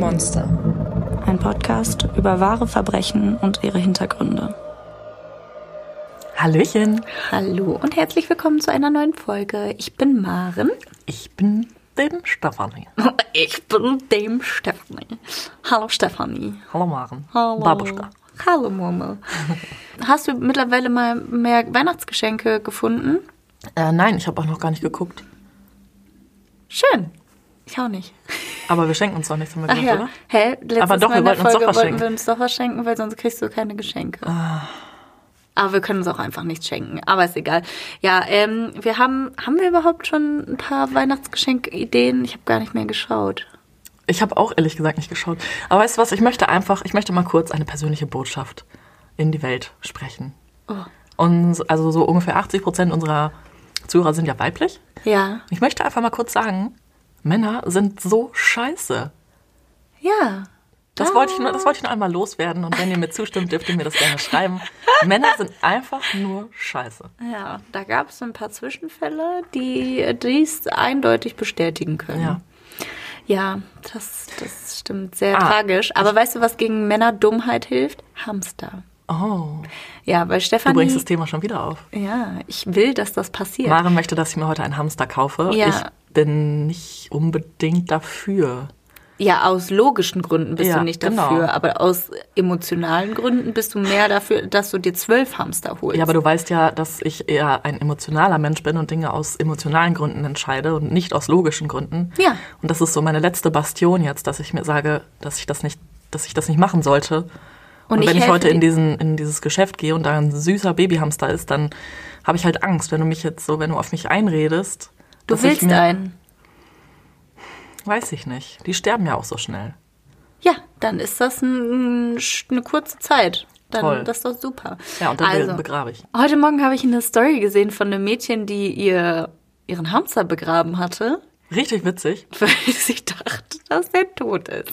Monster. Ein Podcast über wahre Verbrechen und ihre Hintergründe. Hallöchen. Hallo und herzlich willkommen zu einer neuen Folge. Ich bin Maren. Ich bin dem Stefanie. Ich bin dem Stefanie. Hallo Stefanie. Hallo Maren. Hallo. Babuschka. Hallo Murmel. Hast du mittlerweile mal mehr Weihnachtsgeschenke gefunden? Äh, nein, ich habe auch noch gar nicht geguckt. Schön. Ich auch nicht. Aber wir schenken uns doch nichts, haben wir Ach gesagt, ja. oder? Hä? Letztes Aber doch, Mal wir wollten uns doch was wollten schenken. wir uns doch was schenken, weil sonst kriegst du keine Geschenke. Ah. Aber wir können uns auch einfach nichts schenken. Aber ist egal. Ja, ähm, wir haben, haben wir überhaupt schon ein paar Weihnachtsgeschenkideen? Ich habe gar nicht mehr geschaut. Ich habe auch ehrlich gesagt nicht geschaut. Aber weißt du was, ich möchte einfach, ich möchte mal kurz eine persönliche Botschaft in die Welt sprechen. Oh. Und also so ungefähr 80 Prozent unserer Zuhörer sind ja weiblich. Ja. Ich möchte einfach mal kurz sagen, Männer sind so scheiße. Ja. Das wollte ich nur, das wollte ich nur einmal loswerden. Und wenn ihr mir zustimmt, dürft ihr mir das gerne schreiben. Männer sind einfach nur scheiße. Ja, da gab es ein paar Zwischenfälle, die dies eindeutig bestätigen können. Ja. Ja, das, das stimmt. Sehr Ah, tragisch. Aber weißt du, was gegen Männer Dummheit hilft? Hamster. Oh, Ja, weil du Stefanie. bringst das Thema schon wieder auf. ja, ich will, dass das passiert. Maren möchte, dass ich mir heute einen Hamster kaufe. Ja. Ich bin nicht unbedingt dafür. Ja, aus logischen Gründen bist Ja, du nicht genau. dafür, aber aus emotionalen Gründen bist du mehr dafür, dass du dir zwölf Hamster holst. Ja, aber du weißt ja, dass ich eher ein emotionaler Mensch bin und Dinge aus emotionalen Gründen entscheide und nicht aus logischen Gründen. Ja. Und das ist so meine letzte Bastion jetzt, dass ich mir sage, dass ich das nicht, dass ich das nicht machen sollte. Und, Und ich wenn ich heute in diesen in dieses Geschäft gehe und da ein süßer Babyhamster ist, dann habe ich halt Angst, wenn du mich jetzt so, wenn du auf mich einredest. Du willst mir, einen. Weiß ich nicht. Die sterben ja auch so schnell. Ja, dann ist das ein, eine kurze Zeit. Dann, Toll. Das ist doch super. Ja, und dann also, begrabe ich. heute Morgen habe ich eine Story gesehen von einem Mädchen, die ihr ihren Hamster begraben hatte. Richtig witzig. weil sie dachte, dass er tot ist.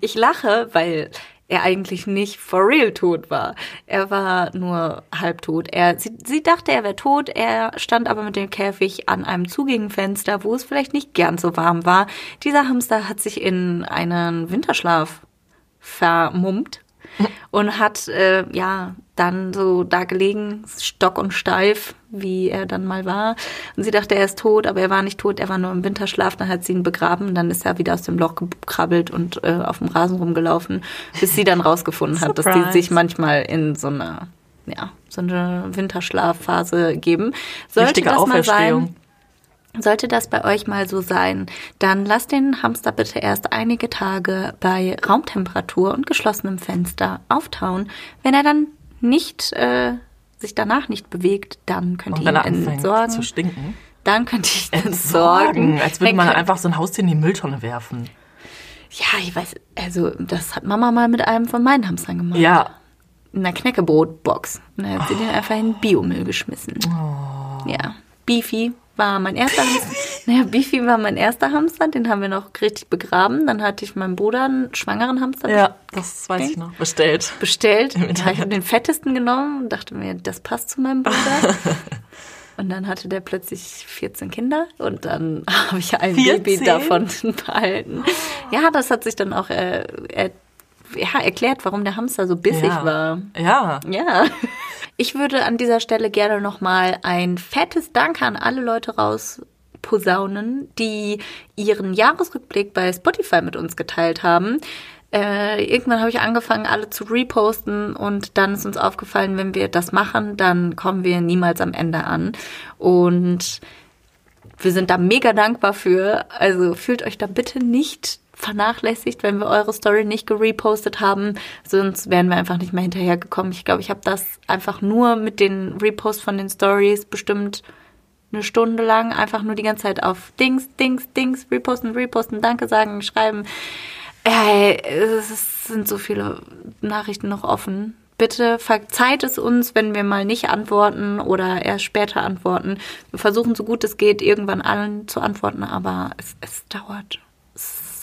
Ich lache, weil er eigentlich nicht for real tot war. Er war nur halbtot. Er, sie, sie dachte, er wäre tot. Er stand aber mit dem Käfig an einem zugängigen Fenster, wo es vielleicht nicht ganz so warm war. Dieser Hamster hat sich in einen Winterschlaf vermummt und hat äh, ja dann so da gelegen, stock und steif, wie er dann mal war. Und sie dachte, er ist tot, aber er war nicht tot, er war nur im Winterschlaf. Dann hat sie ihn begraben, dann ist er wieder aus dem Loch gekrabbelt und äh, auf dem Rasen rumgelaufen, bis sie dann rausgefunden hat, dass die sich manchmal in so einer ja, so eine Winterschlafphase geben. Sollte Richtige das mal Auferstehung. sein, sollte das bei euch mal so sein, dann lasst den Hamster bitte erst einige Tage bei Raumtemperatur und geschlossenem Fenster auftauen. Wenn er dann nicht äh, sich danach nicht bewegt, dann könnt ihr ihn entsorgen. zu stinken. Dann könnt ihr ihn Entsorgen. entsorgen. Als würde man einfach so ein Haustier in die Mülltonne werfen. Ja, ich weiß, also das hat Mama mal mit einem von meinen Hamstern gemacht. Ja. In einer Knäckebrotbox. Und dann hat sie den einfach in Biomüll geschmissen. Oh. Ja. Beefy war mein erster Hamster. naja, Beefy war mein erster Hamster, den haben wir noch richtig begraben. Dann hatte ich meinem Bruder einen schwangeren Hamster Ja, das weiß ich noch. Bestellt. bestellt. Im Ja, ich habe den fettesten genommen und dachte mir, das passt zu meinem Bruder. Und dann hatte der plötzlich 14 Kinder und dann habe ich ein 14? Baby davon behalten. Ja, das hat sich dann auch äh, äh, ja, erklärt, warum der Hamster so bissig ja. war. Ja. Ja. Ich würde an dieser Stelle gerne nochmal ein fettes Danke an alle Leute rausposaunen, die ihren Jahresrückblick bei Spotify mit uns geteilt haben. Äh, irgendwann habe ich angefangen, alle zu reposten und dann ist uns aufgefallen, wenn wir das machen, dann kommen wir niemals am Ende an. Und wir sind da mega dankbar für. Also fühlt euch da bitte nicht vernachlässigt, wenn wir eure Story nicht gerepostet haben. Sonst wären wir einfach nicht mehr hinterhergekommen. Ich glaube, ich habe das einfach nur mit den Reposts von den Stories bestimmt eine Stunde lang einfach nur die ganze Zeit auf Dings, Dings, Dings, reposten, reposten, Danke sagen, schreiben. Ey, es sind so viele Nachrichten noch offen. Bitte verzeiht es uns, wenn wir mal nicht antworten oder erst später antworten. Wir versuchen so gut es geht, irgendwann allen zu antworten, aber es, es dauert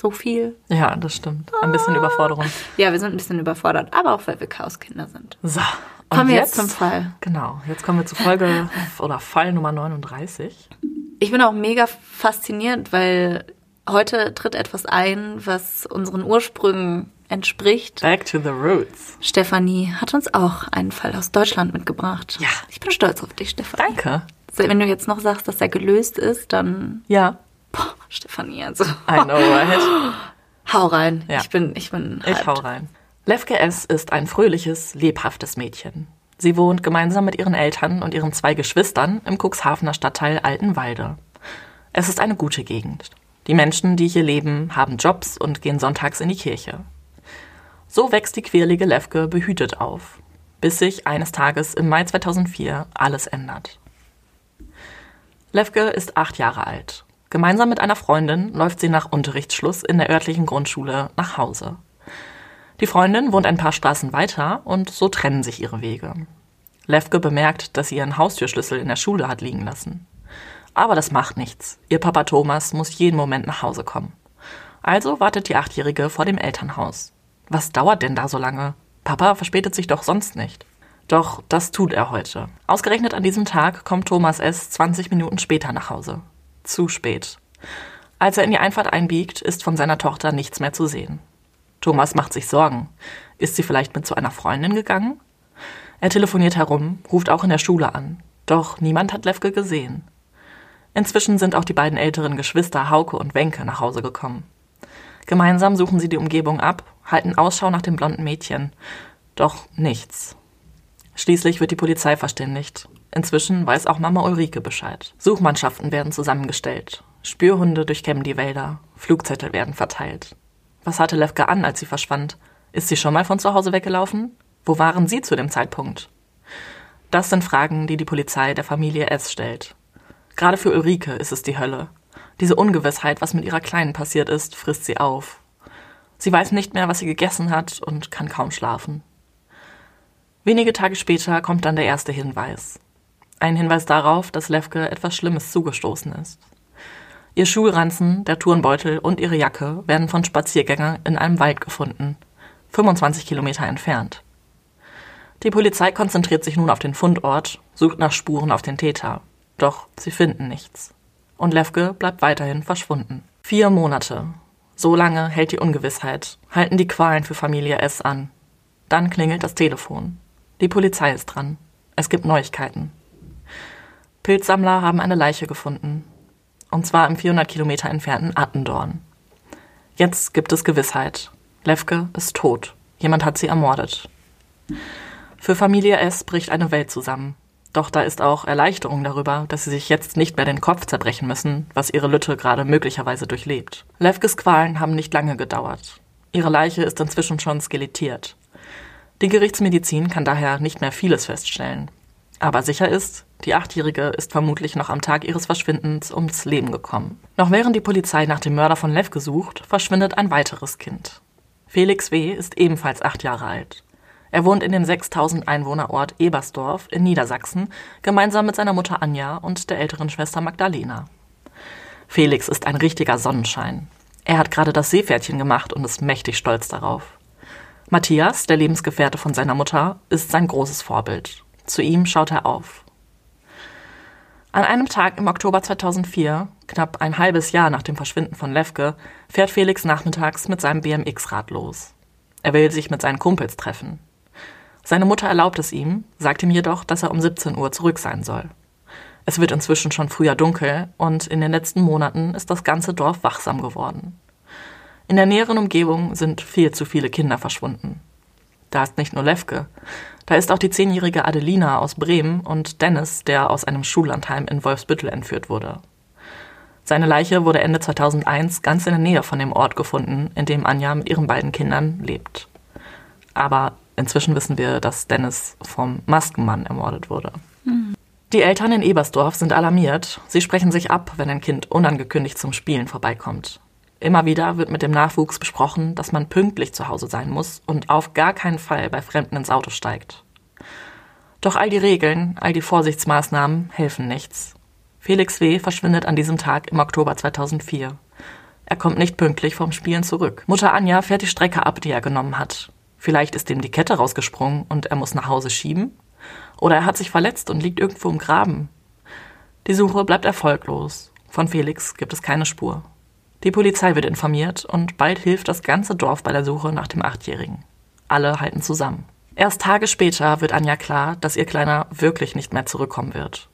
so viel. Ja, das stimmt. Ein bisschen Überforderung. Ja, wir sind ein bisschen überfordert, aber auch weil wir Chaoskinder sind. So. Kommen wir jetzt zum Fall. Genau. Jetzt kommen wir zu Folge oder Fall Nummer 39. Ich bin auch mega fasziniert, weil Heute tritt etwas ein, was unseren Ursprüngen entspricht. Back to the roots. Stefanie hat uns auch einen Fall aus Deutschland mitgebracht. Ja. Ich bin stolz auf dich, Stefanie. Danke. Wenn du jetzt noch sagst, dass er gelöst ist, dann. Ja. Boah, Stefanie, also. I know, right? Hau rein. Ja. Ich bin, ich bin. Ich hyped. hau rein. Levke S. ist ein fröhliches, lebhaftes Mädchen. Sie wohnt gemeinsam mit ihren Eltern und ihren zwei Geschwistern im Cuxhavener Stadtteil Altenwalde. Es ist eine gute Gegend. Die Menschen, die hier leben, haben Jobs und gehen sonntags in die Kirche. So wächst die quirlige Levke behütet auf, bis sich eines Tages im Mai 2004 alles ändert. Levke ist acht Jahre alt. Gemeinsam mit einer Freundin läuft sie nach Unterrichtsschluss in der örtlichen Grundschule nach Hause. Die Freundin wohnt ein paar Straßen weiter und so trennen sich ihre Wege. Levke bemerkt, dass sie ihren Haustürschlüssel in der Schule hat liegen lassen. Aber das macht nichts. Ihr Papa Thomas muss jeden Moment nach Hause kommen. Also wartet die Achtjährige vor dem Elternhaus. Was dauert denn da so lange? Papa verspätet sich doch sonst nicht. Doch das tut er heute. Ausgerechnet an diesem Tag kommt Thomas S. 20 Minuten später nach Hause. Zu spät. Als er in die Einfahrt einbiegt, ist von seiner Tochter nichts mehr zu sehen. Thomas macht sich Sorgen. Ist sie vielleicht mit zu einer Freundin gegangen? Er telefoniert herum, ruft auch in der Schule an. Doch niemand hat Levke gesehen. Inzwischen sind auch die beiden älteren Geschwister Hauke und Wenke nach Hause gekommen. Gemeinsam suchen sie die Umgebung ab, halten Ausschau nach dem blonden Mädchen. Doch nichts. Schließlich wird die Polizei verständigt. Inzwischen weiß auch Mama Ulrike Bescheid. Suchmannschaften werden zusammengestellt. Spürhunde durchkämmen die Wälder. Flugzettel werden verteilt. Was hatte Levke an, als sie verschwand? Ist sie schon mal von zu Hause weggelaufen? Wo waren Sie zu dem Zeitpunkt? Das sind Fragen, die die Polizei der Familie S stellt. Gerade für Ulrike ist es die Hölle. Diese Ungewissheit, was mit ihrer Kleinen passiert ist, frisst sie auf. Sie weiß nicht mehr, was sie gegessen hat und kann kaum schlafen. Wenige Tage später kommt dann der erste Hinweis. Ein Hinweis darauf, dass Levke etwas Schlimmes zugestoßen ist. Ihr Schulranzen, der Turnbeutel und ihre Jacke werden von Spaziergängern in einem Wald gefunden, 25 Kilometer entfernt. Die Polizei konzentriert sich nun auf den Fundort, sucht nach Spuren auf den Täter. Doch sie finden nichts. Und Levke bleibt weiterhin verschwunden. Vier Monate. So lange hält die Ungewissheit, halten die Qualen für Familie S an. Dann klingelt das Telefon. Die Polizei ist dran. Es gibt Neuigkeiten. Pilzsammler haben eine Leiche gefunden. Und zwar im 400 Kilometer entfernten Attendorn. Jetzt gibt es Gewissheit. Levke ist tot. Jemand hat sie ermordet. Für Familie S bricht eine Welt zusammen. Doch da ist auch Erleichterung darüber, dass sie sich jetzt nicht mehr den Kopf zerbrechen müssen, was ihre Lütte gerade möglicherweise durchlebt. Levkes Qualen haben nicht lange gedauert. Ihre Leiche ist inzwischen schon skelettiert. Die Gerichtsmedizin kann daher nicht mehr vieles feststellen. Aber sicher ist, die Achtjährige ist vermutlich noch am Tag ihres Verschwindens ums Leben gekommen. Noch während die Polizei nach dem Mörder von Levke sucht, verschwindet ein weiteres Kind. Felix W. ist ebenfalls acht Jahre alt. Er wohnt in dem 6000 Einwohnerort Ebersdorf in Niedersachsen, gemeinsam mit seiner Mutter Anja und der älteren Schwester Magdalena. Felix ist ein richtiger Sonnenschein. Er hat gerade das Seepferdchen gemacht und ist mächtig stolz darauf. Matthias, der Lebensgefährte von seiner Mutter, ist sein großes Vorbild. Zu ihm schaut er auf. An einem Tag im Oktober 2004, knapp ein halbes Jahr nach dem Verschwinden von Levke, fährt Felix nachmittags mit seinem BMX-Rad los. Er will sich mit seinen Kumpels treffen. Seine Mutter erlaubt es ihm, sagt ihm jedoch, dass er um 17 Uhr zurück sein soll. Es wird inzwischen schon früher dunkel und in den letzten Monaten ist das ganze Dorf wachsam geworden. In der näheren Umgebung sind viel zu viele Kinder verschwunden. Da ist nicht nur Levke, da ist auch die zehnjährige Adelina aus Bremen und Dennis, der aus einem Schullandheim in Wolfsbüttel entführt wurde. Seine Leiche wurde Ende 2001 ganz in der Nähe von dem Ort gefunden, in dem Anja mit ihren beiden Kindern lebt. Aber inzwischen wissen wir, dass Dennis vom Maskenmann ermordet wurde. Die Eltern in Ebersdorf sind alarmiert. Sie sprechen sich ab, wenn ein Kind unangekündigt zum Spielen vorbeikommt. Immer wieder wird mit dem Nachwuchs besprochen, dass man pünktlich zu Hause sein muss und auf gar keinen Fall bei Fremden ins Auto steigt. Doch all die Regeln, all die Vorsichtsmaßnahmen helfen nichts. Felix W. verschwindet an diesem Tag im Oktober 2004. Er kommt nicht pünktlich vom Spielen zurück. Mutter Anja fährt die Strecke ab, die er genommen hat. Vielleicht ist ihm die Kette rausgesprungen und er muss nach Hause schieben? Oder er hat sich verletzt und liegt irgendwo im Graben. Die Suche bleibt erfolglos. Von Felix gibt es keine Spur. Die Polizei wird informiert und bald hilft das ganze Dorf bei der Suche nach dem Achtjährigen. Alle halten zusammen. Erst Tage später wird Anja klar, dass ihr Kleiner wirklich nicht mehr zurückkommen wird.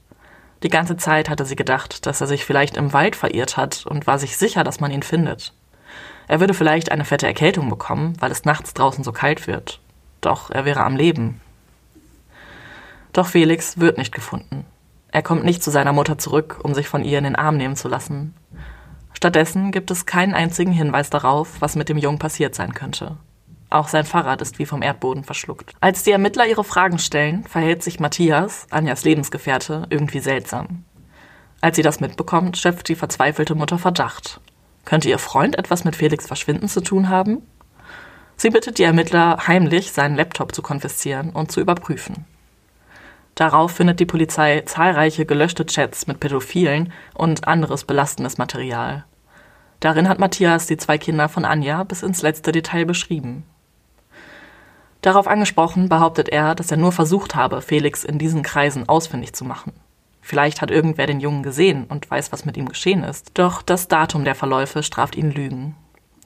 Die ganze Zeit hatte sie gedacht, dass er sich vielleicht im Wald verirrt hat und war sich sicher, dass man ihn findet. Er würde vielleicht eine fette Erkältung bekommen, weil es nachts draußen so kalt wird. Doch er wäre am Leben. Doch Felix wird nicht gefunden. Er kommt nicht zu seiner Mutter zurück, um sich von ihr in den Arm nehmen zu lassen. Stattdessen gibt es keinen einzigen Hinweis darauf, was mit dem Jungen passiert sein könnte. Auch sein Fahrrad ist wie vom Erdboden verschluckt. Als die Ermittler ihre Fragen stellen, verhält sich Matthias, Anjas Lebensgefährte, irgendwie seltsam. Als sie das mitbekommt, schöpft die verzweifelte Mutter Verdacht. Könnte ihr Freund etwas mit Felix Verschwinden zu tun haben? Sie bittet die Ermittler, heimlich seinen Laptop zu konfiszieren und zu überprüfen. Darauf findet die Polizei zahlreiche gelöschte Chats mit Pädophilen und anderes belastendes Material. Darin hat Matthias die zwei Kinder von Anja bis ins letzte Detail beschrieben. Darauf angesprochen behauptet er, dass er nur versucht habe, Felix in diesen Kreisen ausfindig zu machen. Vielleicht hat irgendwer den Jungen gesehen und weiß, was mit ihm geschehen ist. Doch das Datum der Verläufe straft ihn Lügen.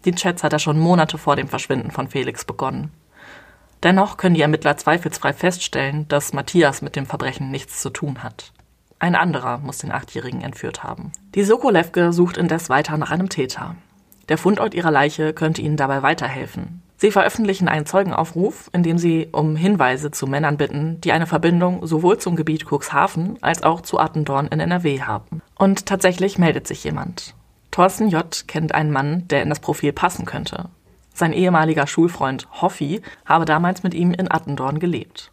Die Chats hat er schon Monate vor dem Verschwinden von Felix begonnen. Dennoch können die Ermittler zweifelsfrei feststellen, dass Matthias mit dem Verbrechen nichts zu tun hat. Ein anderer muss den Achtjährigen entführt haben. Die Sokolewke sucht indes weiter nach einem Täter. Der Fundort ihrer Leiche könnte ihnen dabei weiterhelfen. Sie veröffentlichen einen Zeugenaufruf, in dem sie um Hinweise zu Männern bitten, die eine Verbindung sowohl zum Gebiet Cuxhaven als auch zu Attendorn in NRW haben. Und tatsächlich meldet sich jemand. Thorsten J. kennt einen Mann, der in das Profil passen könnte. Sein ehemaliger Schulfreund Hoffi habe damals mit ihm in Attendorn gelebt.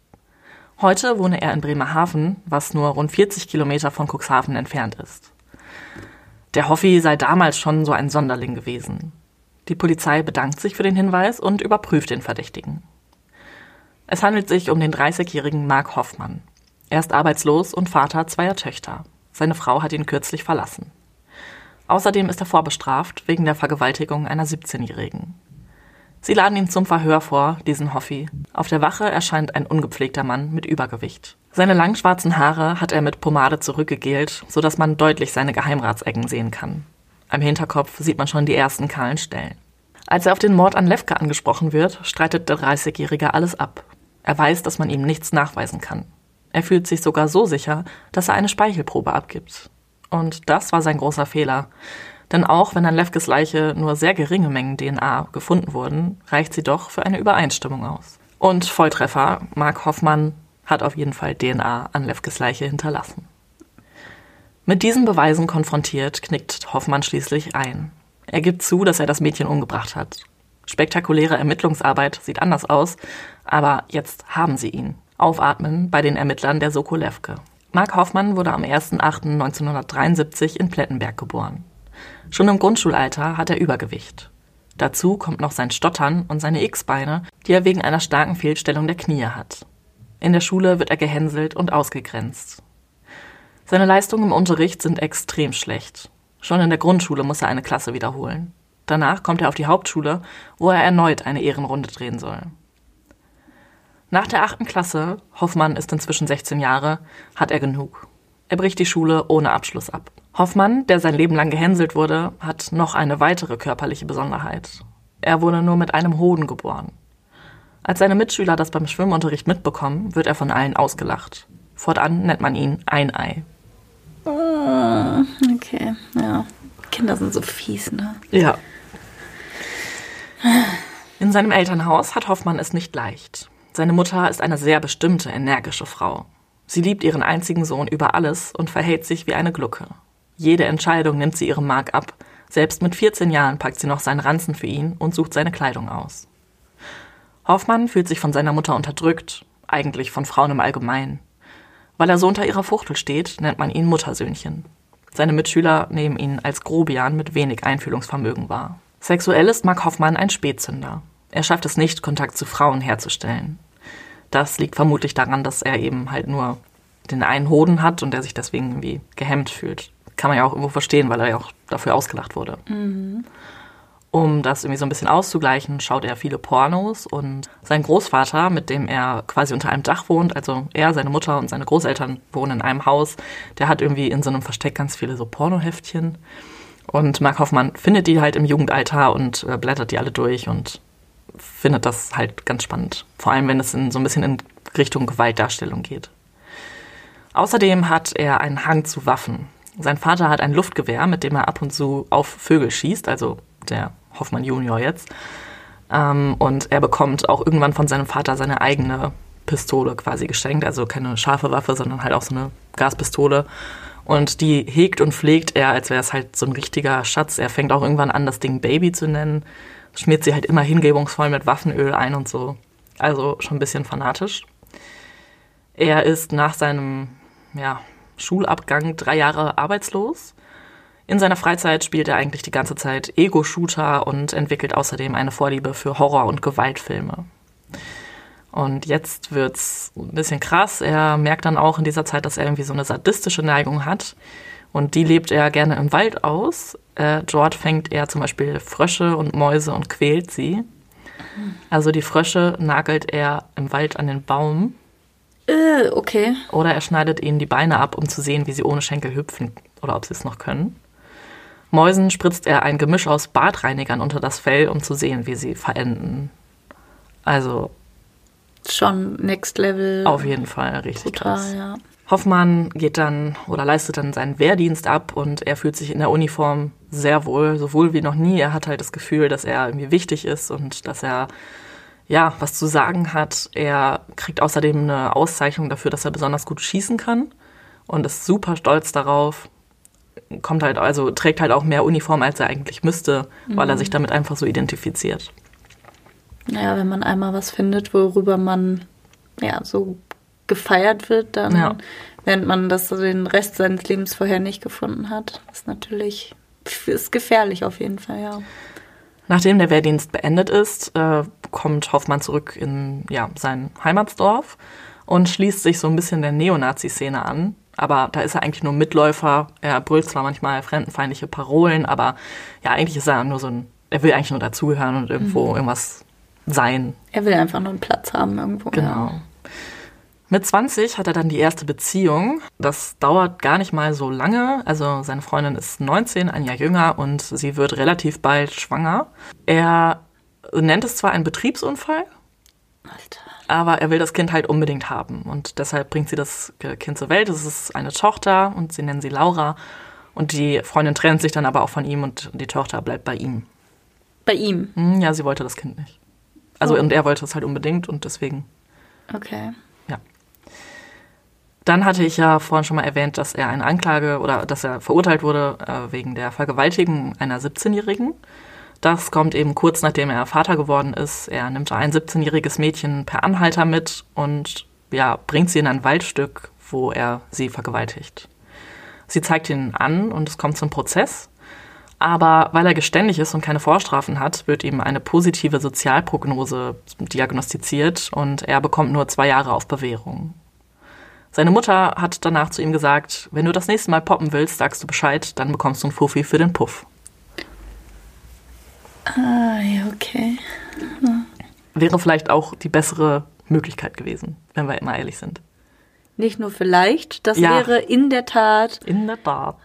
Heute wohne er in Bremerhaven, was nur rund 40 Kilometer von Cuxhaven entfernt ist. Der Hoffi sei damals schon so ein Sonderling gewesen. Die Polizei bedankt sich für den Hinweis und überprüft den Verdächtigen. Es handelt sich um den 30-jährigen Mark Hoffmann. Er ist arbeitslos und Vater zweier Töchter. Seine Frau hat ihn kürzlich verlassen. Außerdem ist er vorbestraft wegen der Vergewaltigung einer 17-Jährigen. Sie laden ihn zum Verhör vor, diesen Hoffi. Auf der Wache erscheint ein ungepflegter Mann mit Übergewicht. Seine langschwarzen Haare hat er mit Pomade zurückgegelt, so dass man deutlich seine Geheimratsecken sehen kann. Am Hinterkopf sieht man schon die ersten kahlen Stellen. Als er auf den Mord an Levka angesprochen wird, streitet der 30-Jährige alles ab. Er weiß, dass man ihm nichts nachweisen kann. Er fühlt sich sogar so sicher, dass er eine Speichelprobe abgibt. Und das war sein großer Fehler. Denn auch wenn an Lefkes Leiche nur sehr geringe Mengen DNA gefunden wurden, reicht sie doch für eine Übereinstimmung aus. Und Volltreffer, Mark Hoffmann hat auf jeden Fall DNA an Lefkes Leiche hinterlassen. Mit diesen Beweisen konfrontiert, knickt Hoffmann schließlich ein. Er gibt zu, dass er das Mädchen umgebracht hat. Spektakuläre Ermittlungsarbeit sieht anders aus, aber jetzt haben sie ihn. Aufatmen bei den Ermittlern der Soko Lefke. Mark Hoffmann wurde am 1.8.1973 in Plettenberg geboren. Schon im Grundschulalter hat er Übergewicht. Dazu kommt noch sein Stottern und seine X-Beine, die er wegen einer starken Fehlstellung der Knie hat. In der Schule wird er gehänselt und ausgegrenzt. Seine Leistungen im Unterricht sind extrem schlecht. Schon in der Grundschule muss er eine Klasse wiederholen. Danach kommt er auf die Hauptschule, wo er erneut eine Ehrenrunde drehen soll. Nach der achten Klasse, Hoffmann ist inzwischen 16 Jahre, hat er genug. Er bricht die Schule ohne Abschluss ab. Hoffmann, der sein Leben lang gehänselt wurde, hat noch eine weitere körperliche Besonderheit. Er wurde nur mit einem Hoden geboren. Als seine Mitschüler das beim Schwimmunterricht mitbekommen, wird er von allen ausgelacht. Fortan nennt man ihn Einei. Oh, okay, ja. Kinder sind so fies, ne? Ja. In seinem Elternhaus hat Hoffmann es nicht leicht. Seine Mutter ist eine sehr bestimmte, energische Frau. Sie liebt ihren einzigen Sohn über alles und verhält sich wie eine Glucke. Jede Entscheidung nimmt sie ihrem Mark ab. Selbst mit 14 Jahren packt sie noch seinen Ranzen für ihn und sucht seine Kleidung aus. Hoffmann fühlt sich von seiner Mutter unterdrückt, eigentlich von Frauen im Allgemeinen. Weil er so unter ihrer Fuchtel steht, nennt man ihn Muttersöhnchen. Seine Mitschüler nehmen ihn als Grobian mit wenig Einfühlungsvermögen wahr. Sexuell ist Mark Hoffmann ein Spätzünder. Er schafft es nicht, Kontakt zu Frauen herzustellen. Das liegt vermutlich daran, dass er eben halt nur den einen Hoden hat und er sich deswegen irgendwie gehemmt fühlt kann man ja auch irgendwo verstehen, weil er ja auch dafür ausgelacht wurde. Mhm. Um das irgendwie so ein bisschen auszugleichen, schaut er viele Pornos und sein Großvater, mit dem er quasi unter einem Dach wohnt, also er, seine Mutter und seine Großeltern wohnen in einem Haus, der hat irgendwie in so einem Versteck ganz viele so Pornoheftchen. Und Mark Hoffmann findet die halt im Jugendalter und äh, blättert die alle durch und findet das halt ganz spannend. Vor allem, wenn es in, so ein bisschen in Richtung Gewaltdarstellung geht. Außerdem hat er einen Hang zu Waffen. Sein Vater hat ein Luftgewehr, mit dem er ab und zu auf Vögel schießt, also der Hoffmann Junior jetzt. Ähm, und er bekommt auch irgendwann von seinem Vater seine eigene Pistole quasi geschenkt, also keine scharfe Waffe, sondern halt auch so eine Gaspistole. Und die hegt und pflegt er, als wäre es halt so ein richtiger Schatz. Er fängt auch irgendwann an, das Ding Baby zu nennen, schmiert sie halt immer hingebungsvoll mit Waffenöl ein und so. Also schon ein bisschen fanatisch. Er ist nach seinem ja, Schulabgang drei Jahre arbeitslos. In seiner Freizeit spielt er eigentlich die ganze Zeit Ego-Shooter und entwickelt außerdem eine Vorliebe für Horror- und Gewaltfilme. Und jetzt wird's ein bisschen krass. Er merkt dann auch in dieser Zeit, dass er irgendwie so eine sadistische Neigung hat. Und die lebt er gerne im Wald aus. Äh, dort fängt er zum Beispiel Frösche und Mäuse und quält sie. Also die Frösche nagelt er im Wald an den Baum Äh, okay. oder er schneidet ihnen die Beine ab, um zu sehen, wie sie ohne Schenkel hüpfen oder ob sie es noch können. Mäusen spritzt er ein Gemisch aus Badreinigern unter das Fell, um zu sehen, wie sie verenden. Also Schon Next Level. auf jeden Fall richtig Total, krass. ja. Hoffmann geht dann oder leistet dann seinen Wehrdienst ab und er fühlt sich in der Uniform sehr wohl, so wohl wie noch nie. Er hat halt das Gefühl, dass er irgendwie wichtig ist und dass er ja was zu sagen hat. Er kriegt außerdem eine Auszeichnung dafür, dass er besonders gut schießen kann und ist super stolz darauf. Kommt halt, also trägt halt auch mehr Uniform, als er eigentlich müsste, weil er sich damit einfach so identifiziert. Naja, wenn man einmal was findet, worüber man ja so gefeiert wird, dann, Ja. während man das so den Rest seines Lebens vorher nicht gefunden hat, ist natürlich ist gefährlich auf jeden Fall, ja. Nachdem der Wehrdienst beendet ist, äh, kommt Hoffmann zurück in ja, sein Heimatsdorf und schließt sich so ein bisschen der Neonazi-Szene an. Aber da ist er eigentlich nur Mitläufer. Er brüllt zwar manchmal fremdenfeindliche Parolen, aber ja, eigentlich ist er nur so ein, er will eigentlich nur dazugehören und irgendwo irgendwas sein. Er will einfach nur einen Platz haben irgendwo. Genau. Ja. Mit 20 hat er dann die erste Beziehung. Das dauert gar nicht mal so lange. Also seine Freundin ist 19, ein Jahr jünger und sie wird relativ bald schwanger. Er nennt es zwar einen Betriebsunfall, Alter. aber er will das Kind halt unbedingt haben. Und deshalb bringt sie das Kind zur Welt. Es ist eine Tochter und sie nennen sie Laura. Und die Freundin trennt sich dann aber auch von ihm und die Tochter bleibt bei ihm. Bei ihm. Hm, Ja, sie wollte das Kind nicht. Also Oh. und er wollte es halt unbedingt und deswegen Okay. Dann hatte ich ja vorhin schon mal erwähnt, dass er eine Anklage oder dass er verurteilt wurde äh, wegen der Vergewaltigung einer 17-Jährigen. Das kommt eben kurz nachdem er Vater geworden ist. Er nimmt ein 17-jähriges Mädchen per Anhalter mit und ja, bringt sie in ein Waldstück, wo er sie vergewaltigt. Sie zeigt ihn an und es kommt zum Prozess. Aber weil er geständig ist und keine Vorstrafen hat, wird ihm eine positive Sozialprognose diagnostiziert und er bekommt nur zwei Jahre auf Bewährung. Seine Mutter hat danach zu ihm gesagt, wenn du das nächste Mal poppen willst, sagst du Bescheid, dann bekommst du einen Fuffi für den Puff. Ah, ja, okay. Wäre vielleicht auch die bessere Möglichkeit gewesen, wenn wir immer ehrlich sind. Nicht nur vielleicht, das Ja. wäre in der Tat In der Tat.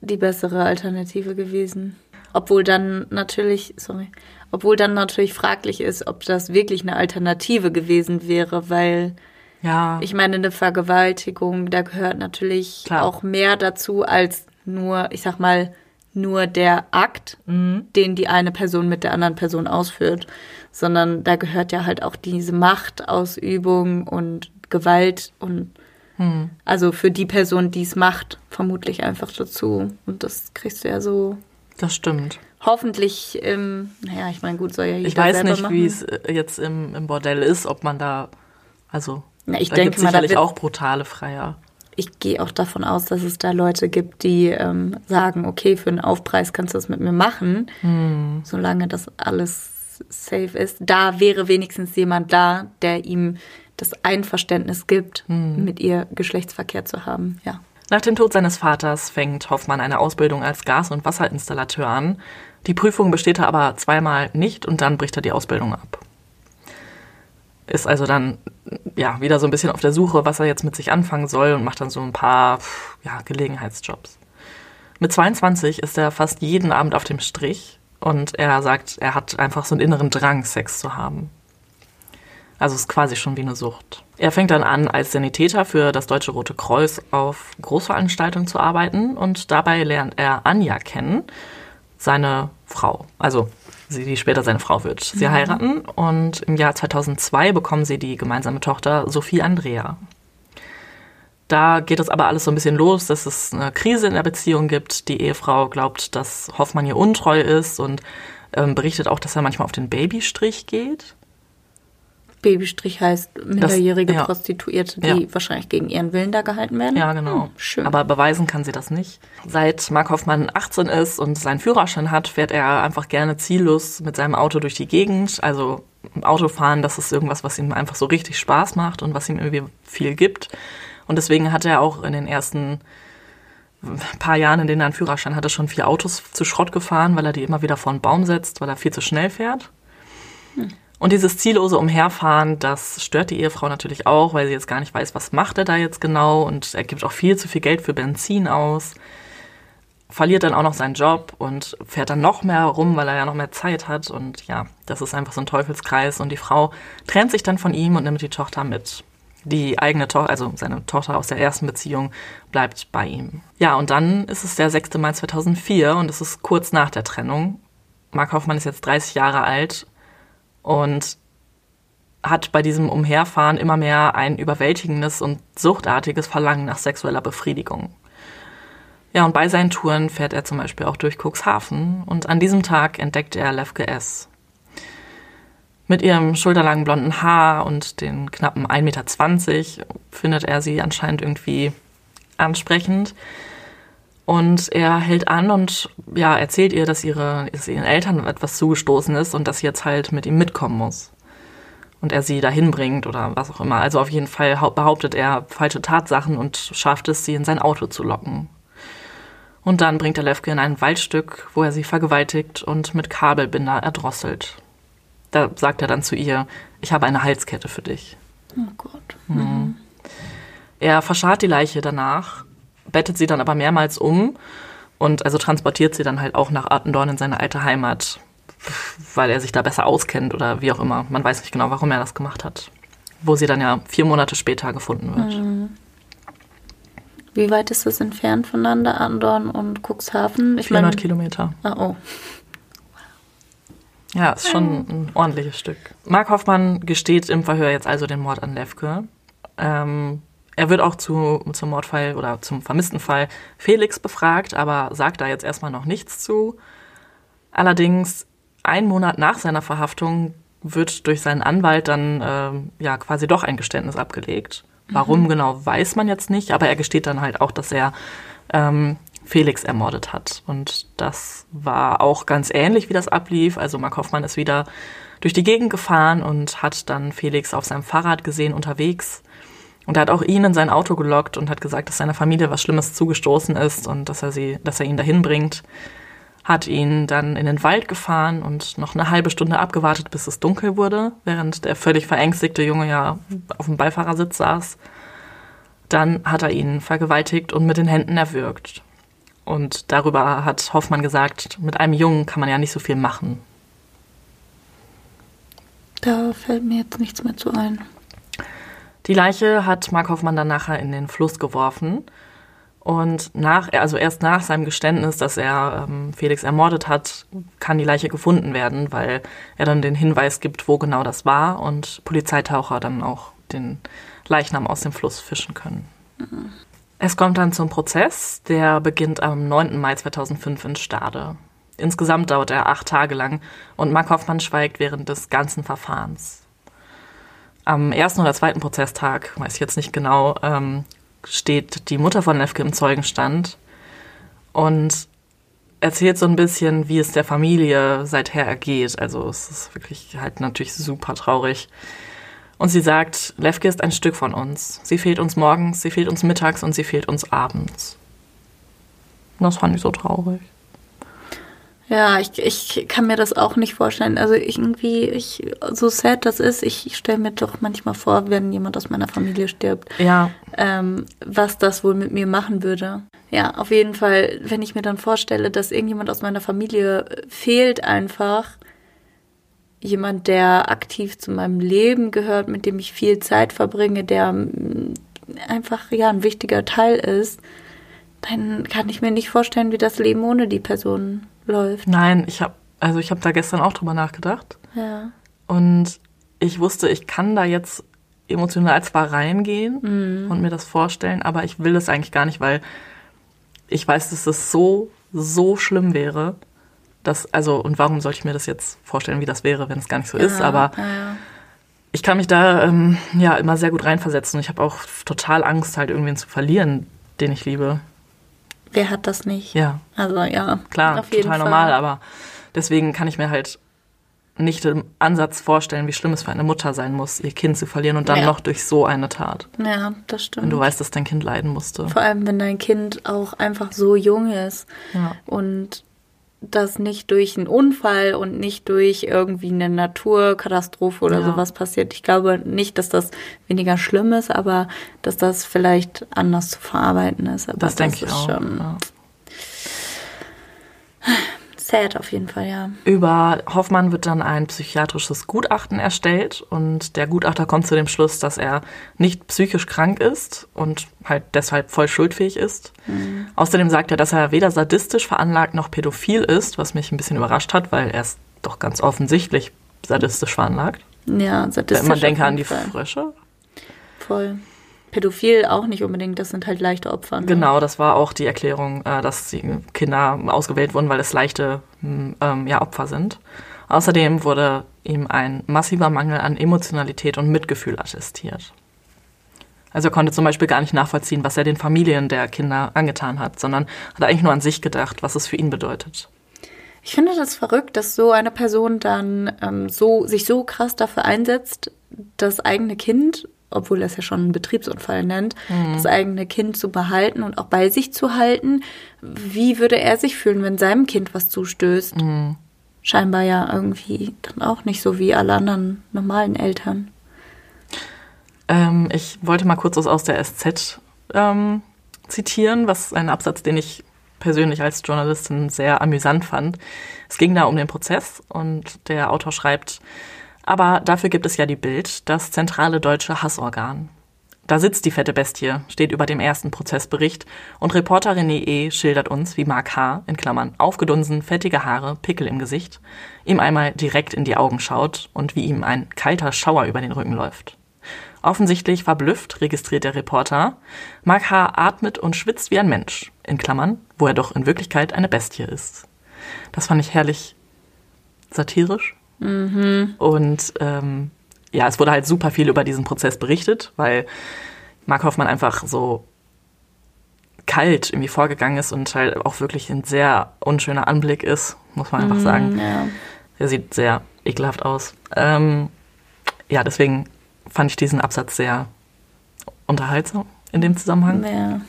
die bessere Alternative gewesen. Obwohl dann natürlich, sorry, obwohl dann natürlich fraglich ist, ob das wirklich eine Alternative gewesen wäre, weil Ja, ich meine, eine Vergewaltigung, da gehört natürlich Klar. auch mehr dazu als nur, ich sag mal, nur der Akt, Mhm. den die eine Person mit der anderen Person ausführt, sondern da gehört ja halt auch diese Machtausübung und Gewalt und Hm. also für die Person, die es macht, vermutlich einfach dazu. Und das kriegst du ja so das stimmt. hoffentlich im, naja, ich meine, gut, soll ja jeder Ich weiß nicht, wie es äh, jetzt im, im Bordell ist, ob man da, also, Na, ich da denke mal, sicherlich auch brutale Freier. ich gehe auch davon aus, dass es da Leute gibt, die ähm, sagen, okay, für einen Aufpreis kannst du das mit mir machen, Hm. solange das alles safe ist. Da wäre wenigstens jemand da, der ihm das Einverständnis gibt, Hm. mit ihr Geschlechtsverkehr zu haben. Ja. Nach dem Tod seines Vaters fängt Hoffmann eine Ausbildung als Gas- und Wasserinstallateur an. Die Prüfung besteht er aber zweimal nicht und dann bricht er die Ausbildung ab. Ist also dann ja wieder so ein bisschen auf der Suche, was er jetzt mit sich anfangen soll und macht dann so ein paar ja, Gelegenheitsjobs. Mit 22 ist er fast jeden Abend auf dem Strich und er sagt, er hat einfach so einen inneren Drang, Sex zu haben. Also ist quasi schon wie eine Sucht. Er fängt dann an, als Sanitäter für das Deutsche Rote Kreuz auf Großveranstaltungen zu arbeiten und dabei lernt er Anja kennen, seine Frau. Also sie, die später seine Frau wird. Sie mhm. heiraten und im Jahr 2002 bekommen sie die gemeinsame Tochter Sophie Andrea. Da geht es aber alles so ein bisschen los, dass es eine Krise in der Beziehung gibt. Die Ehefrau glaubt, dass Hoffmann ihr untreu ist und ähm, berichtet auch, dass er manchmal auf den Babystrich geht. Babystrich heißt minderjährige das, ja. Prostituierte, die ja. wahrscheinlich gegen ihren Willen da gehalten werden. Ja, genau. Hm, schön. Aber beweisen kann sie das nicht. Seit Mark Hoffmann 18 ist und seinen Führerschein hat, fährt er einfach gerne ziellos mit seinem Auto durch die Gegend. Also Autofahren, das ist irgendwas, was ihm einfach so richtig Spaß macht und was ihm irgendwie viel gibt. Und deswegen hat er auch in den ersten paar Jahren, in denen er einen Führerschein hatte, schon vier Autos zu Schrott gefahren, weil er die immer wieder vor einen Baum setzt, weil er viel zu schnell fährt. Hm. Und dieses ziellose Umherfahren, das stört die Ehefrau natürlich auch, weil sie jetzt gar nicht weiß, was macht er da jetzt genau und er gibt auch viel zu viel Geld für Benzin aus, verliert dann auch noch seinen Job und fährt dann noch mehr rum, weil er ja noch mehr Zeit hat und ja, das ist einfach so ein Teufelskreis und die Frau trennt sich dann von ihm und nimmt die Tochter mit. Die eigene Tochter, also seine Tochter aus der ersten Beziehung, bleibt bei ihm. Ja, und dann ist es der 6. Mai 2004 und es ist kurz nach der Trennung. Mark Hoffmann ist jetzt 30 Jahre alt und hat bei diesem Umherfahren immer mehr ein überwältigendes und suchtartiges Verlangen nach sexueller Befriedigung. Ja, und bei seinen Touren fährt er zum Beispiel auch durch Cuxhaven und an diesem Tag entdeckt er Lefke S. Mit ihrem schulterlangen blonden Haar und den knappen 1,20 Meter findet er sie anscheinend irgendwie ansprechend. Und er hält an und ja, erzählt ihr, dass, ihre, dass ihren Eltern etwas zugestoßen ist und dass sie jetzt halt mit ihm mitkommen muss. Und er sie dahin bringt oder was auch immer. Also auf jeden Fall behauptet er falsche Tatsachen und schafft es, sie in sein Auto zu locken. Und dann bringt er Lefke in ein Waldstück, wo er sie vergewaltigt und mit Kabelbinder erdrosselt. Da sagt er dann zu ihr, ich habe eine Halskette für dich. Oh Gott. Mhm. Er verscharrt die Leiche danach bettet sie dann aber mehrmals um und also transportiert sie dann halt auch nach Attendorn in seine alte Heimat, weil er sich da besser auskennt oder wie auch immer. Man weiß nicht genau, warum er das gemacht hat. Wo sie dann ja vier Monate später gefunden wird. Wie weit ist das entfernt voneinander, Attendorn und Cuxhaven? Ich 400 mein, Kilometer. Ah, oh. Ja, ist schon ein ordentliches Stück. Mark Hoffmann gesteht im Verhör jetzt also den Mord an Levke. Ähm, er wird auch zu, zum Mordfall oder zum vermissten Fall Felix befragt, aber sagt da jetzt erstmal noch nichts zu. Allerdings, ein Monat nach seiner Verhaftung wird durch seinen Anwalt dann äh, ja quasi doch ein Geständnis abgelegt. Warum mhm. genau, weiß man jetzt nicht, aber er gesteht dann halt auch, dass er ähm, Felix ermordet hat. Und das war auch ganz ähnlich, wie das ablief. Also Mark Hoffmann ist wieder durch die Gegend gefahren und hat dann Felix auf seinem Fahrrad gesehen unterwegs und er hat auch ihn in sein Auto gelockt und hat gesagt, dass seiner Familie was Schlimmes zugestoßen ist und dass er sie, dass er ihn dahin bringt. Hat ihn dann in den Wald gefahren und noch eine halbe Stunde abgewartet, bis es dunkel wurde, während der völlig verängstigte Junge ja auf dem Beifahrersitz saß. Dann hat er ihn vergewaltigt und mit den Händen erwürgt. Und darüber hat Hoffmann gesagt, mit einem Jungen kann man ja nicht so viel machen. Da fällt mir jetzt nichts mehr zu ein. Die Leiche hat Mark Hoffmann dann nachher in den Fluss geworfen. Und nach, also erst nach seinem Geständnis, dass er ähm, Felix ermordet hat, kann die Leiche gefunden werden, weil er dann den Hinweis gibt, wo genau das war und Polizeitaucher dann auch den Leichnam aus dem Fluss fischen können. Mhm. Es kommt dann zum Prozess, der beginnt am 9. Mai 2005 in Stade. Insgesamt dauert er acht Tage lang und Mark Hoffmann schweigt während des ganzen Verfahrens am ersten oder zweiten Prozesstag, weiß ich jetzt nicht genau, ähm, steht die Mutter von Lefke im Zeugenstand und erzählt so ein bisschen, wie es der Familie seither ergeht. Also es ist wirklich halt natürlich super traurig. Und sie sagt, Lefke ist ein Stück von uns. Sie fehlt uns morgens, sie fehlt uns mittags und sie fehlt uns abends. Das fand ich so traurig. Ja, ich, ich kann mir das auch nicht vorstellen. Also irgendwie, ich, so sad das ist, ich stelle mir doch manchmal vor, wenn jemand aus meiner Familie stirbt, Ja, ähm, was das wohl mit mir machen würde. Ja, auf jeden Fall, wenn ich mir dann vorstelle, dass irgendjemand aus meiner Familie fehlt einfach, jemand, der aktiv zu meinem Leben gehört, mit dem ich viel Zeit verbringe, der mm, einfach ja ein wichtiger Teil ist, dann kann ich mir nicht vorstellen, wie das Leben ohne die Person läuft. nein, ich habe also ich habe da gestern auch drüber nachgedacht Ja. und ich wusste, ich kann da jetzt emotional zwar reingehen Mhm. und mir das vorstellen, aber ich will das eigentlich gar nicht, weil ich weiß, dass das so so schlimm wäre, dass also und warum sollte ich mir das jetzt vorstellen, wie das wäre, wenn es gar nicht so ist, Ja, aber ja, ja. ich kann mich da ähm, ja immer sehr gut reinversetzen. Ich habe auch total Angst, halt irgendwen zu verlieren, den ich liebe. Wer hat das nicht? Ja, Also ja, klar, auf jeden total Fall. normal, aber deswegen kann ich mir halt nicht im Ansatz vorstellen, wie schlimm es für eine Mutter sein muss, ihr Kind zu verlieren und dann Ja. noch durch so eine Tat. Ja, das stimmt. Wenn du weißt, dass dein Kind leiden musste. Vor allem, wenn dein Kind auch einfach so jung ist Ja. und das nicht durch einen Unfall und nicht durch irgendwie eine Naturkatastrophe oder Ja. sowas passiert. Ich glaube nicht, dass das weniger schlimm ist, aber dass das vielleicht anders zu verarbeiten ist. Aber Das denke ich auch. schon Ja. Sad auf jeden Fall, ja. Über Hoffmann wird dann ein psychiatrisches Gutachten erstellt und der Gutachter kommt zu dem Schluss, dass er nicht psychisch krank ist und halt deshalb voll schuldfähig ist. Außerdem sagt er, dass er weder sadistisch veranlagt noch pädophil ist, was mich ein bisschen überrascht hat, weil er ist doch ganz offensichtlich sadistisch veranlagt. Ja, sadistisch Man denke an die. Frösche. Voll. Pädophil auch nicht unbedingt, das sind halt leichte Opfer. Ne? Genau, das war auch die Erklärung, äh, dass die Kinder ausgewählt wurden, weil es leichte m, ähm, ja, Opfer sind. Außerdem wurde ihm ein massiver Mangel an Emotionalität und Mitgefühl attestiert. Also er konnte zum Beispiel gar nicht nachvollziehen, was er den Familien der Kinder angetan hat, sondern hat eigentlich nur an sich gedacht, was es für ihn bedeutet. Ich finde das verrückt, dass so eine Person dann ähm, so, sich so krass dafür einsetzt, das eigene Kind, obwohl er es ja schon einen Betriebsunfall nennt, das eigene Kind zu behalten und auch bei sich zu halten. Wie würde er sich fühlen, wenn seinem Kind was zustößt? Scheinbar ja irgendwie dann auch nicht so wie alle anderen normalen Eltern. Ähm, ich wollte mal kurz was aus der SZ ähm, zitieren, was ein Absatz, den ich persönlich als Journalistin sehr amüsant fand. Es ging da um den Prozess und der Autor schreibt, aber dafür gibt es ja die Bild, das zentrale deutsche Hassorgan. Da sitzt die fette Bestie, steht über dem ersten Prozessbericht und Reporter René E. schildert uns, wie Mark H., in Klammern, aufgedunsen, fettige Haare, Pickel im Gesicht, ihm einmal direkt in die Augen schaut und wie ihm ein kalter Schauer über den Rücken läuft. Offensichtlich verblüfft registriert der Reporter, Mark H. atmet und schwitzt wie ein Mensch, in Klammern, wo er doch in Wirklichkeit eine Bestie ist. Das fand ich herrlich satirisch. Und ähm, ja, es wurde halt super viel über diesen Prozess berichtet, weil Mark Hoffmann einfach so kalt irgendwie vorgegangen ist und halt auch wirklich ein sehr unschöner Anblick ist, muss man einfach sagen. Ja. Er sieht sehr ekelhaft aus. Ähm, ja, deswegen fand ich diesen Absatz sehr unterhaltsam in dem Zusammenhang. ja.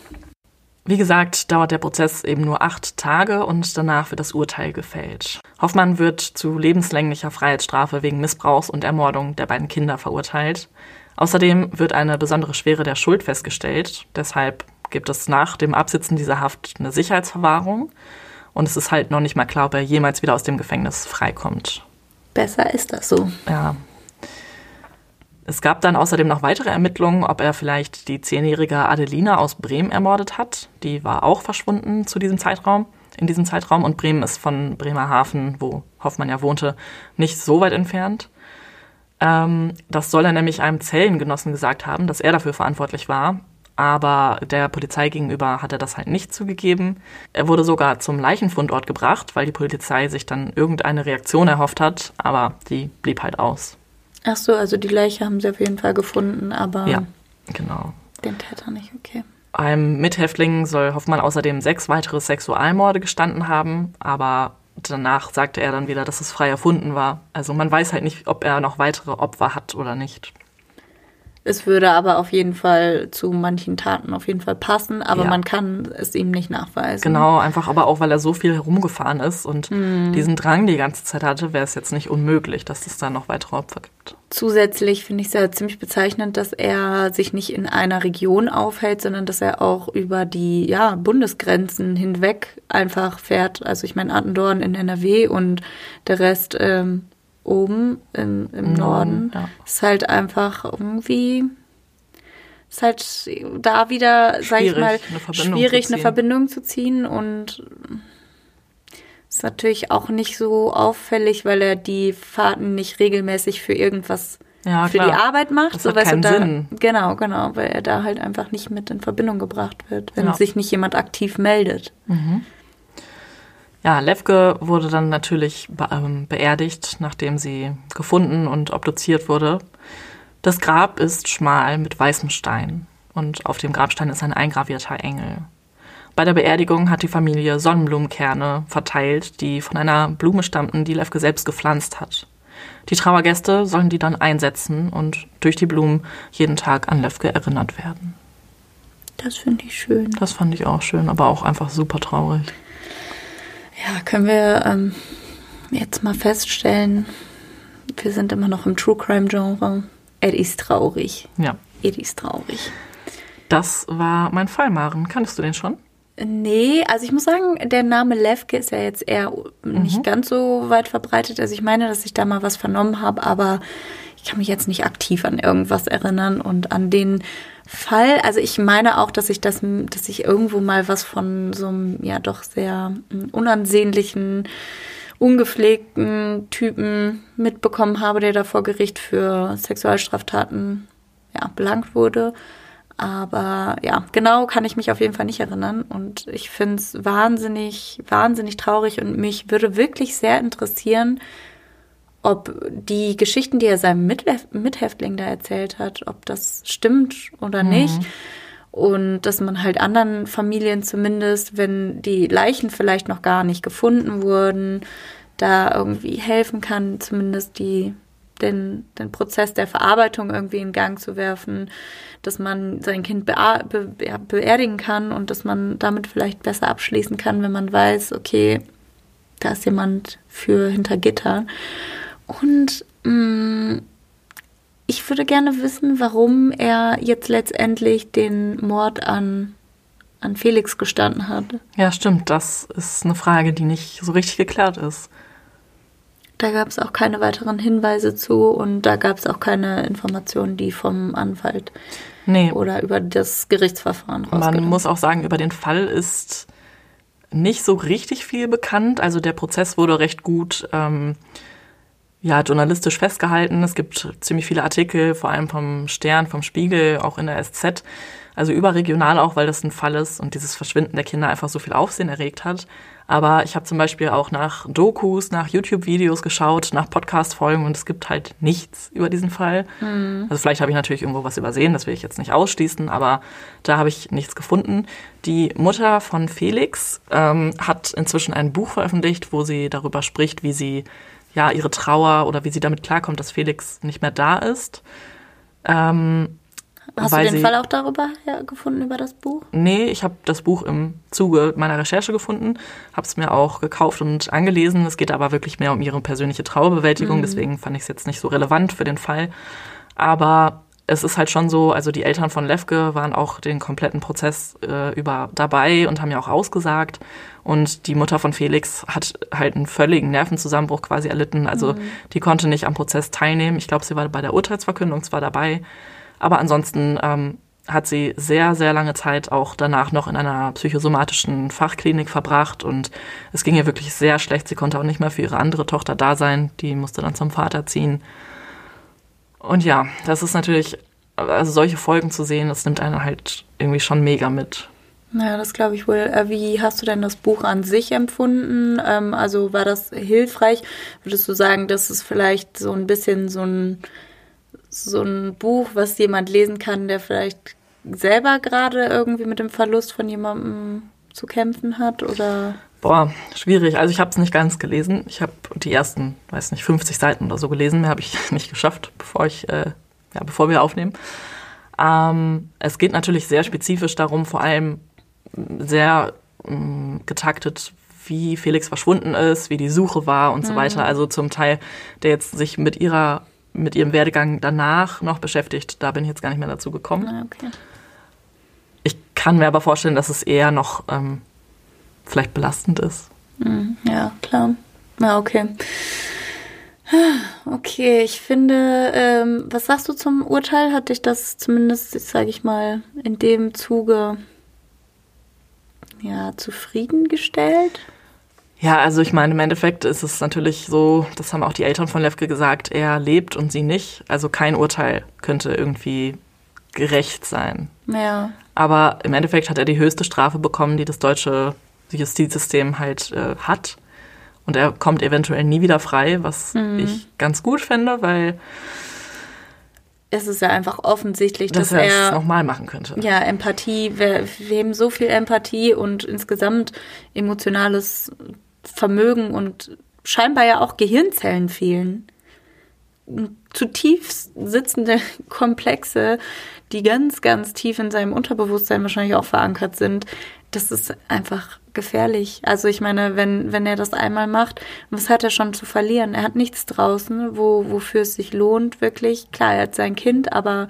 Wie gesagt, dauert der Prozess eben nur acht Tage und danach wird das Urteil gefällt. Hoffmann wird zu lebenslänglicher Freiheitsstrafe wegen Missbrauchs und Ermordung der beiden Kinder verurteilt. Außerdem wird eine besondere Schwere der Schuld festgestellt. Deshalb gibt es nach dem Absitzen dieser Haft eine Sicherheitsverwahrung. Und es ist halt noch nicht mal klar, ob er jemals wieder aus dem Gefängnis freikommt. Besser ist das so. Ja. Es gab dann außerdem noch weitere Ermittlungen, ob er vielleicht die zehnjährige Adelina aus Bremen ermordet hat. Die war auch verschwunden zu diesem Zeitraum, in diesem Zeitraum. Und Bremen ist von Bremerhaven, wo Hoffmann ja wohnte, nicht so weit entfernt. Ähm, das soll er nämlich einem Zellengenossen gesagt haben, dass er dafür verantwortlich war. Aber der Polizei gegenüber hat er das halt nicht zugegeben. Er wurde sogar zum Leichenfundort gebracht, weil die Polizei sich dann irgendeine Reaktion erhofft hat, aber die blieb halt aus. Ach so, also die Leiche haben sie auf jeden Fall gefunden, aber Ja, genau. den Täter nicht, okay. Einem Mithäftling soll Hoffmann außerdem sechs weitere Sexualmorde gestanden haben, aber danach sagte er dann wieder, dass es frei erfunden war. Also man weiß halt nicht, ob er noch weitere Opfer hat oder nicht. Es würde aber auf jeden Fall zu manchen Taten auf jeden Fall passen, aber Ja. man kann es ihm nicht nachweisen. Genau, einfach aber auch, weil er so viel herumgefahren ist und Hm. diesen Drang die ganze Zeit hatte, wäre es jetzt nicht unmöglich, dass es da noch weitere Opfer gibt. Zusätzlich finde ich es ja ziemlich bezeichnend, dass er sich nicht in einer Region aufhält, sondern dass er auch über die ja, Bundesgrenzen hinweg einfach fährt. Also ich meine Attendorn in NRW und der Rest ähm, oben im, im Norden, Norden. ja. Ist halt einfach irgendwie ist halt da wieder, sag ich Schwierig, mal, eine schwierig, eine. Verbindung zu ziehen und ist natürlich auch nicht so auffällig, weil er die Fahrten nicht regelmäßig für irgendwas Ja, für klar. die Arbeit macht. Das so, hat weißt du, keinen da, Sinn. Genau, genau, weil er da halt einfach nicht mit in Verbindung gebracht wird, wenn Ja. sich nicht jemand aktiv meldet. Ja, Levke wurde dann natürlich be ähm, beerdigt, nachdem sie gefunden und obduziert wurde. Das Grab ist schmal mit weißem Stein und auf dem Grabstein ist ein eingravierter Engel. Bei der Beerdigung hat die Familie Sonnenblumenkerne verteilt, die von einer Blume stammten, die Levke selbst gepflanzt hat. Die Trauergäste sollen die dann einsetzen und durch die Blumen jeden Tag an Levke erinnert werden. Das finde ich schön. Das fand ich auch schön, aber auch einfach super traurig. Ja, können wir ähm, jetzt mal feststellen, wir sind immer noch im True Crime Genre. Er ist traurig. Ja, Er ist traurig. das war mein Fall, Maren. Kanntest du den schon? Nee, also ich muss sagen, der Name Levke ist ja jetzt eher nicht ganz so weit verbreitet. Also ich meine, dass ich da mal was vernommen habe, aber ich kann mich jetzt nicht aktiv an irgendwas erinnern und an den Fall. Also ich meine auch, dass ich das, dass ich irgendwo mal was von so einem ja doch sehr mm, unansehnlichen, ungepflegten Typen mitbekommen habe, der da vor Gericht für Sexualstraftaten ja, belangt wurde. Aber ja, genau kann ich mich auf jeden Fall nicht erinnern. Und ich finde es wahnsinnig, wahnsinnig traurig und mich würde wirklich sehr interessieren, ob die Geschichten, die er seinem Mithäf- Mithäftling da erzählt hat, ob das stimmt oder nicht. Und dass man halt anderen Familien zumindest, wenn die Leichen vielleicht noch gar nicht gefunden wurden, da irgendwie helfen kann, zumindest die, den, den Prozess der Verarbeitung irgendwie in Gang zu werfen, dass man sein Kind be ja, beerdigen kann und dass man damit vielleicht besser abschließen kann, wenn man weiß, okay, da ist jemand für hinter Gitter. Und mh, ich würde gerne wissen, warum er jetzt letztendlich den Mord an, an Felix gestanden hat. Ja, stimmt. Das ist eine Frage, die nicht so richtig geklärt ist. Da gab es auch keine weiteren Hinweise zu und da gab es auch keine Informationen, die vom Anwalt Nee, oder über das Gerichtsverfahren man rausgekommen muss auch sagen, über den Fall ist nicht so richtig viel bekannt. Also der Prozess wurde recht gut ähm, ja, journalistisch festgehalten. Es gibt ziemlich viele Artikel, vor allem vom Stern, vom Spiegel, auch in der SZ. Also überregional auch, weil das ein Fall ist und dieses Verschwinden der Kinder einfach so viel Aufsehen erregt hat. Aber ich habe zum Beispiel auch nach Dokus, nach YouTube-Videos geschaut, nach Podcast-Folgen und es gibt halt nichts über diesen Fall. Also vielleicht habe ich natürlich irgendwo was übersehen, das will ich jetzt nicht ausschließen, aber da habe ich nichts gefunden. Die Mutter von Felix ähm, hat inzwischen ein Buch veröffentlicht, wo sie darüber spricht, wie sie ja ihre Trauer oder wie sie damit klarkommt, dass Felix nicht mehr da ist. Ähm, Hast du den sie- Fall auch darüber gefunden, über das Buch? Nee, ich habe das Buch im Zuge meiner Recherche gefunden, habe es mir auch gekauft und angelesen. Es geht aber wirklich mehr um ihre persönliche Trauerbewältigung, deswegen fand ich es jetzt nicht so relevant für den Fall. Aber es ist halt schon so, also die Eltern von Levke waren auch den kompletten Prozess äh, über dabei und haben ja auch ausgesagt. Und die Mutter von Felix hat halt einen völligen Nervenzusammenbruch quasi erlitten. Also die konnte nicht am Prozess teilnehmen. Ich glaube, sie war bei der Urteilsverkündung zwar dabei, aber ansonsten ähm, hat sie sehr, sehr lange Zeit auch danach noch in einer psychosomatischen Fachklinik verbracht und es ging ihr wirklich sehr schlecht. Sie konnte auch nicht mehr für ihre andere Tochter da sein. Die musste dann zum Vater ziehen. Und ja, das ist natürlich, also solche Folgen zu sehen, das nimmt einen halt irgendwie schon mega mit. Naja, das glaube ich wohl. Äh, Wie hast du denn das Buch an sich empfunden? Ähm, also war das hilfreich? Würdest du sagen, das ist vielleicht so ein bisschen so ein, so ein Buch, was jemand lesen kann, der vielleicht selber gerade irgendwie mit dem Verlust von jemandem zu kämpfen hat? Oder Boah, schwierig. Also ich habe es nicht ganz gelesen. Ich habe die ersten, weiß nicht, 50 Seiten oder so gelesen. Mehr habe ich nicht geschafft, bevor ich, äh, ja, bevor wir aufnehmen. Ähm, es geht natürlich sehr spezifisch darum, vor allem sehr ähm, getaktet, wie Felix verschwunden ist, wie die Suche war und so weiter. Also zum Teil, der jetzt sich mit ihrer, mit ihrem Werdegang danach noch beschäftigt. Da bin ich jetzt gar nicht mehr dazu gekommen. Ah, okay. Ich kann mir aber vorstellen, dass es eher noch ähm, vielleicht belastend ist. Mhm, Ja, klar. Ja, okay. Okay, ich finde, ähm, was sagst du zum Urteil? Hat dich das zumindest, sage ich mal, in dem Zuge ja zufriedengestellt? Ja, also ich meine, im Endeffekt ist es natürlich so, das haben auch die Eltern von Levke gesagt, er lebt und sie nicht. Also kein Urteil könnte irgendwie gerecht sein. Ja, Aber im Endeffekt hat er die höchste Strafe bekommen, die das deutsche Justizsystem halt äh, hat. Und er kommt eventuell nie wieder frei, was ich ganz gut finde, weil es ist ja einfach offensichtlich, dass dass er es nochmal machen könnte. ja Empathie, wir, wir haben so viel Empathie und insgesamt emotionales Vermögen und scheinbar ja auch Gehirnzellen fehlen. Zutiefst sitzende Komplexe, die ganz, ganz tief in seinem Unterbewusstsein wahrscheinlich auch verankert sind. Das ist einfach gefährlich. Also ich meine, wenn, wenn er das einmal macht, was hat er schon zu verlieren? Er hat nichts draußen, wo, wofür es sich lohnt, wirklich. Klar, er hat sein Kind, aber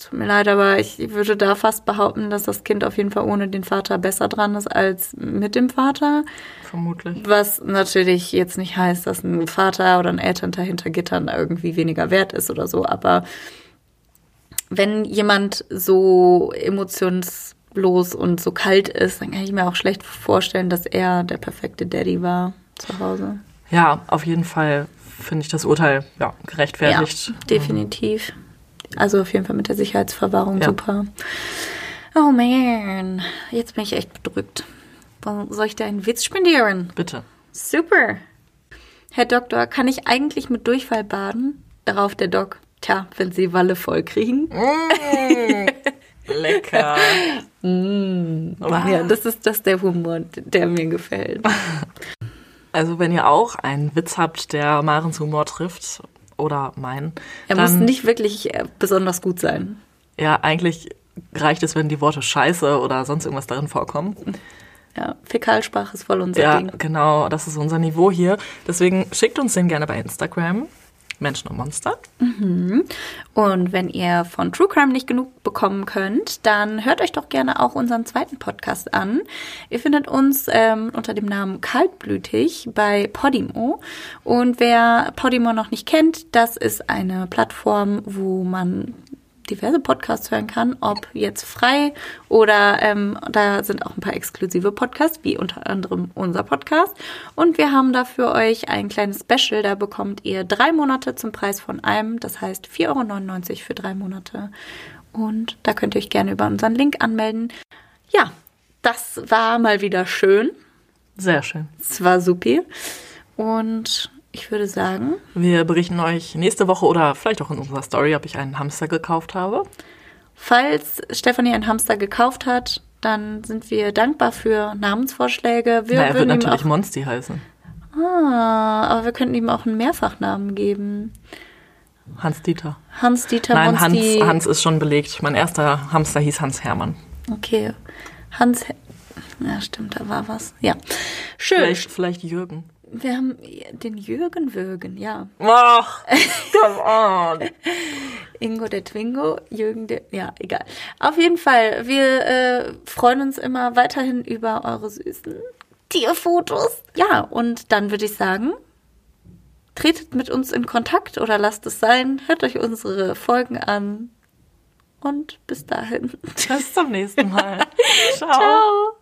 Tut mir leid, aber ich würde da fast behaupten, dass das Kind auf jeden Fall ohne den Vater besser dran ist als mit dem Vater. Vermutlich. Was natürlich jetzt nicht heißt, dass ein Vater oder ein Elternteil hinter Gittern irgendwie weniger wert ist oder so. Aber wenn jemand so emotionslos und so kalt ist, dann kann ich mir auch schlecht vorstellen, dass er der perfekte Daddy war zu Hause. Ja, auf jeden Fall finde ich das Urteil ja, gerechtfertigt. Ja, definitiv. Also auf jeden Fall mit der Sicherheitsverwahrung Ja. super. Oh man, jetzt bin ich echt bedrückt. Soll ich da einen Witz spendieren? Bitte. Super. Herr Doktor, kann ich eigentlich mit Durchfall baden? Darauf der Doc. Tja, wenn Sie Walle voll kriegen. Lecker. Ja, das ist das der Humor, der mir gefällt. Also wenn ihr auch einen Witz habt, der Marens Humor trifft oder meinen, Er dann muss nicht wirklich äh, besonders gut sein. ja eigentlich reicht es, wenn die Worte Scheiße oder sonst irgendwas darin vorkommen. Ja, Fäkalsprache ist voll unser Ja, Ding. genau, das ist unser Niveau hier. Deswegen schickt uns den gerne bei Instagram. Menschen und Monster. Und wenn ihr von True Crime nicht genug bekommen könnt, dann hört euch doch gerne auch unseren zweiten Podcast an. Ihr findet uns ähm, unter dem Namen Kaltblütig bei Podimo. Und wer Podimo noch nicht kennt, das ist eine Plattform, wo man diverse Podcasts hören kann, ob jetzt frei oder ähm, da sind auch ein paar exklusive Podcasts, wie unter anderem unser Podcast. Und wir haben da für euch ein kleines Special, da bekommt ihr drei Monate zum Preis von einem, das heißt 4,99 Euro für drei Monate. Und da könnt ihr euch gerne über unseren Link anmelden. Ja, das war mal wieder schön. Sehr schön. Es war supi. Und ich würde sagen, Wir berichten euch nächste Woche oder vielleicht auch in unserer Story, ob ich einen Hamster gekauft habe. Falls Stefanie einen Hamster gekauft hat, dann sind wir dankbar für Namensvorschläge. Wir Na, er wird natürlich auch, Monsti heißen. ah, aber wir könnten ihm auch einen Mehrfachnamen geben. Hans Dieter. Hans-Dieter Nein, Hans, Monsti. Hans ist schon belegt. Mein erster Hamster hieß Hans Hermann. Okay. Hans. Ja, stimmt, da war was. Ja. Schön. Vielleicht, vielleicht Jürgen. Wir haben den Jürgen Würgen, ja. Ach, come on. Ingo der Twingo, Jürgen der. Ja, egal. Auf jeden Fall, wir äh, freuen uns immer weiterhin über eure süßen Tierfotos. Ja, und dann würde ich sagen, tretet mit uns in Kontakt oder lasst es sein. Hört euch unsere Folgen an. Und bis dahin. Bis zum nächsten Mal. Ciao. Ciao.